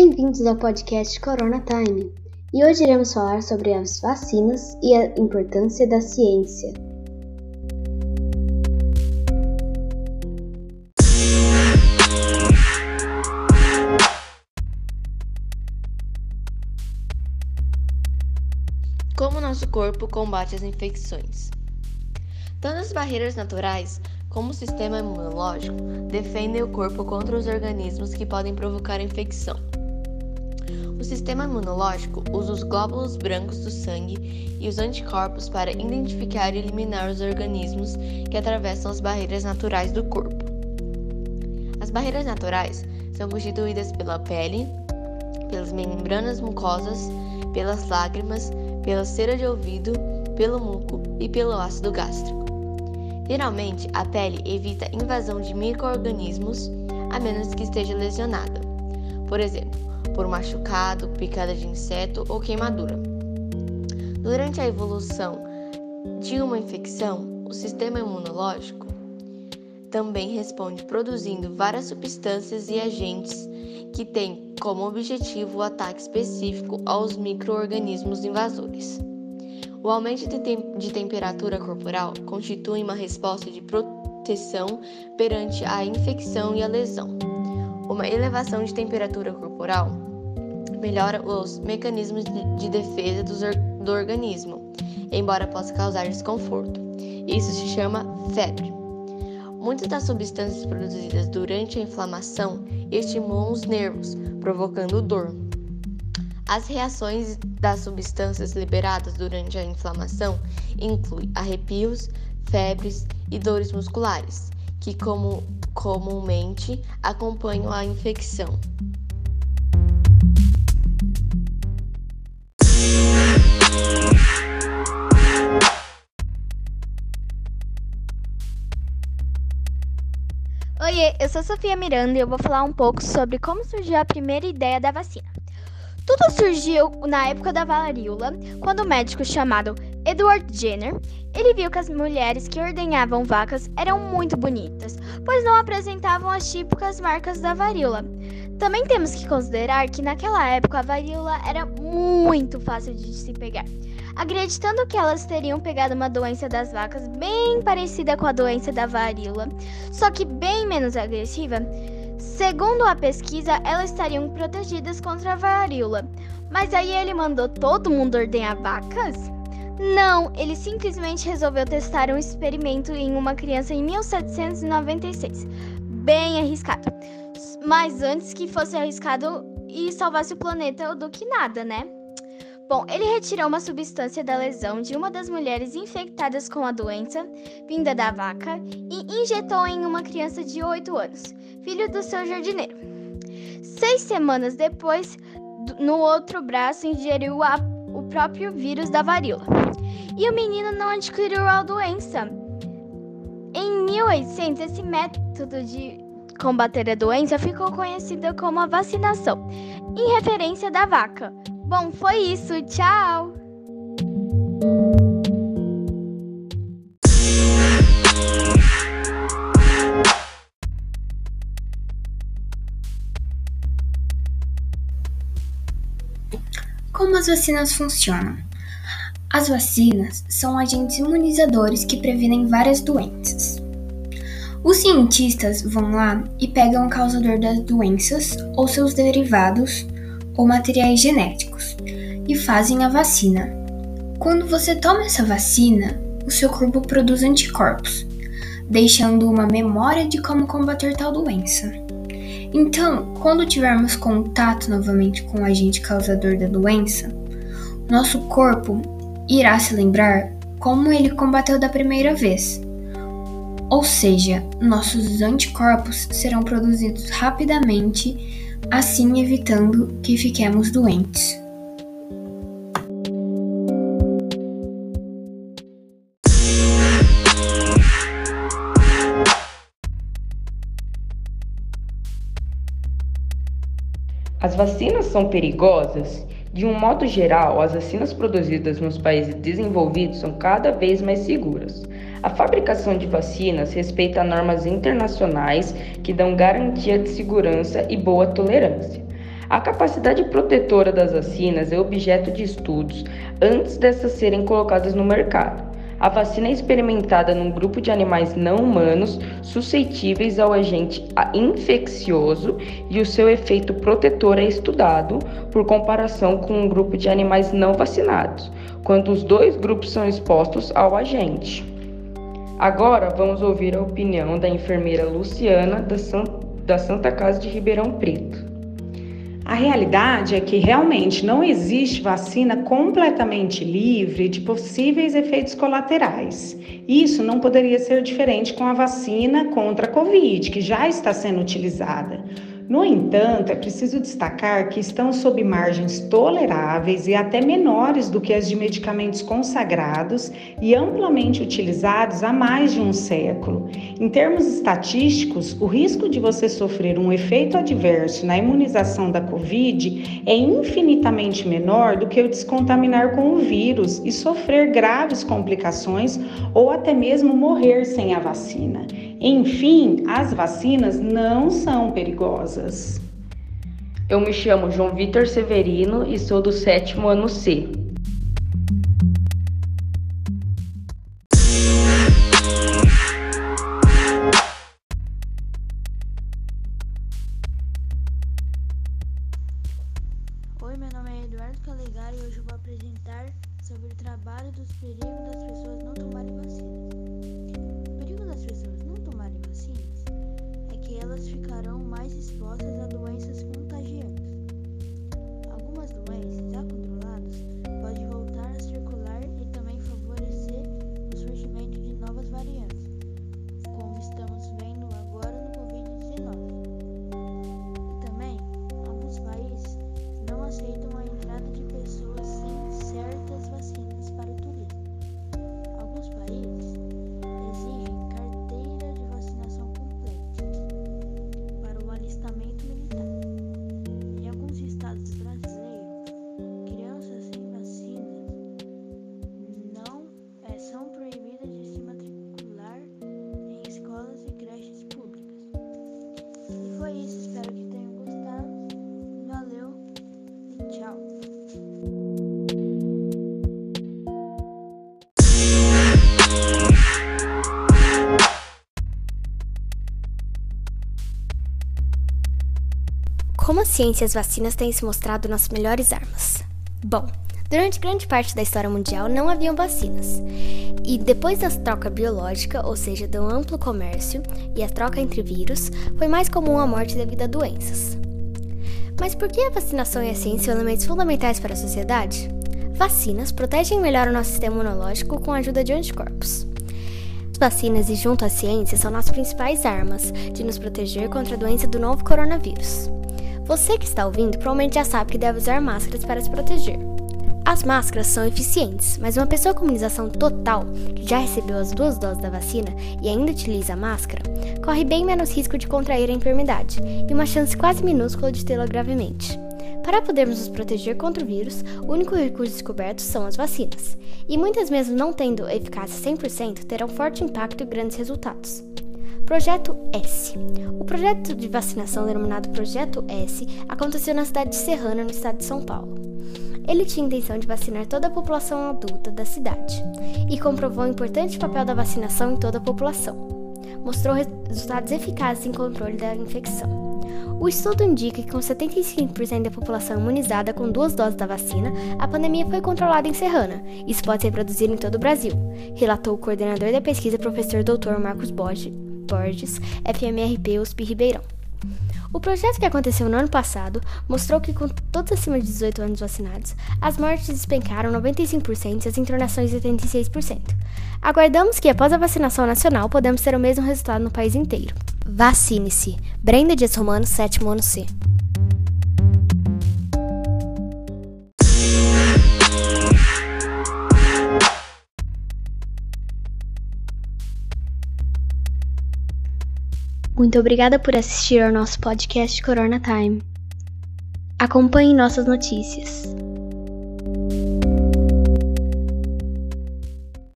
Bem-vindos ao podcast Corona Time. E hoje iremos falar sobre as vacinas e a importância da ciência. Como nosso corpo combate as infecções? Tanto as barreiras naturais como o sistema imunológico defendem o corpo contra os organismos que podem provocar infecção. Sistema imunológico usa os glóbulos brancos do sangue e os anticorpos para identificar e eliminar os organismos que atravessam as barreiras naturais do corpo. As barreiras naturais são constituídas pela pele, pelas membranas mucosas, pelas lágrimas, pela cera de ouvido, pelo muco e pelo ácido gástrico. Geralmente, a pele evita invasão de microorganismos a menos que esteja lesionada. Por exemplo, por machucado, picada de inseto ou queimadura. Durante a evolução de uma infecção, o sistema imunológico também responde produzindo várias substâncias e agentes que têm como objetivo o ataque específico aos microorganismos invasores. O aumento de, tem de temperatura corporal constitui uma resposta de proteção perante a infecção e a lesão. Uma elevação de temperatura corporal melhora os mecanismos de defesa do, organismo, embora possa causar desconforto. Isso se chama febre. Muitas das substâncias produzidas durante a inflamação estimulam os nervos, provocando dor. As reações das substâncias liberadas durante a inflamação incluem arrepios, febres e dores musculares, que como, comumente acompanham a infecção. Oiê, eu sou Sofia Miranda e eu vou falar um pouco sobre como surgiu a primeira ideia da vacina. Tudo surgiu na época da varíola, quando o médico chamado Edward Jenner, ele viu que as mulheres que ordenhavam vacas eram muito bonitas, pois não apresentavam as típicas marcas da varíola. Também temos que considerar que naquela época a varíola era muito fácil de se pegar acreditando que elas teriam pegado uma doença das vacas bem parecida com a doença da varíola, só que bem menos agressiva. Segundo a pesquisa, elas estariam protegidas contra a varíola. Mas aí ele mandou todo mundo ordenhar vacas? Não, ele simplesmente resolveu testar um experimento em uma criança em 1796. Bem arriscado. Mas antes que fosse arriscado e salvasse o planeta do que nada, né? Bom, ele retirou uma substância da lesão de uma das mulheres infectadas com a doença vinda da vaca e injetou em uma criança de 8 anos, filho do seu jardineiro. Seis semanas depois, no outro braço, ingeriu a, o próprio vírus da varíola. E o menino não adquiriu a doença. Em 1800, esse método de combater a doença ficou conhecido como a vacinação, em referência da vaca. Bom, foi isso. Tchau! As vacinas funcionam? As vacinas são agentes imunizadores que previnem várias doenças. Os cientistas vão lá e pegam o causador das doenças ou seus derivados ou materiais genéticos e fazem a vacina. Quando você toma essa vacina, o seu corpo produz anticorpos, deixando uma memória de como combater tal doença. Então, quando tivermos contato novamente com o agente causador da doença, nosso corpo irá se lembrar como ele combateu da primeira vez. Ou seja, nossos anticorpos serão produzidos rapidamente assim evitando que fiquemos doentes. As vacinas são perigosas? De um modo geral, as vacinas produzidas nos países desenvolvidos são cada vez mais seguras. A fabricação de vacinas respeita normas internacionais que dão garantia de segurança e boa tolerância. A capacidade protetora das vacinas é objeto de estudos antes dessas serem colocadas no mercado. A vacina é experimentada num grupo de animais não humanos suscetíveis ao agente infeccioso e o seu efeito protetor é estudado por comparação com um grupo de animais não vacinados, quando os dois grupos são expostos ao agente. Agora vamos ouvir a opinião da enfermeira Luciana da Santa Casa de Ribeirão Preto. A realidade é que realmente não existe vacina completamente livre de possíveis efeitos colaterais. Isso não poderia ser diferente com a vacina contra a Covid, que já está sendo utilizada. No entanto, é preciso destacar que estão sob margens toleráveis e até menores do que as de medicamentos consagrados e amplamente utilizados há mais de um século. Em termos estatísticos, o risco de você sofrer um efeito adverso na imunização da Covid é infinitamente menor do que o de se contaminar com o vírus e sofrer graves complicações ou até mesmo morrer sem a vacina. Enfim, as vacinas não são perigosas. Eu me chamo João Vitor Severino e sou do sétimo ano C. Oi, meu nome é Eduardo Calegari e hoje eu vou apresentar sobre o trabalho dos perigos das pessoas não tomarem vacinas. Elas ficarão mais expostas a doenças contagiantes. Como a ciência e as vacinas têm se mostrado nossas melhores armas? Bom, durante grande parte da história mundial não haviam vacinas. E depois da troca biológica, ou seja, do amplo comércio e a troca entre vírus, foi mais comum a morte devido a doenças. Mas por que a vacinação e a ciência são elementos fundamentais para a sociedade? Vacinas protegem melhor o nosso sistema imunológico com a ajuda de anticorpos. As vacinas e junto à ciência são nossas principais armas de nos proteger contra a doença do novo coronavírus. Você que está ouvindo provavelmente já sabe que deve usar máscaras para se proteger. As máscaras são eficientes, mas uma pessoa com imunização total, que já recebeu as duas doses da vacina e ainda utiliza a máscara, corre bem menos risco de contrair a enfermidade e uma chance quase minúscula de tê-la gravemente. Para podermos nos proteger contra o vírus, o único recurso descoberto são as vacinas, e muitas mesmo não tendo eficácia 100%, terão forte impacto e grandes resultados. Projeto S. O projeto de vacinação denominado Projeto S aconteceu na cidade de Serrana, no estado de São Paulo. Ele tinha intenção de vacinar toda a população adulta da cidade e comprovou o importante papel da vacinação em toda a população. Mostrou resultados eficazes em controle da infecção. O estudo indica que com 75% da população imunizada com duas doses da vacina, a pandemia foi controlada em Serrana. Isso pode ser produzido em todo o Brasil, relatou o coordenador da pesquisa, professor Dr. Marcos Borges, Borges, FMRP USP Ribeirão. O projeto que aconteceu no ano passado mostrou que, com todos acima de 18 anos vacinados, as mortes despencaram 95% e as internações 86%. Aguardamos que, após a vacinação nacional, podemos ter o mesmo resultado no país inteiro. Vacine-se. Brenda Dias Romano, sétimo ano C. Muito obrigada por assistir ao nosso podcast Corona Time. Acompanhe nossas notícias.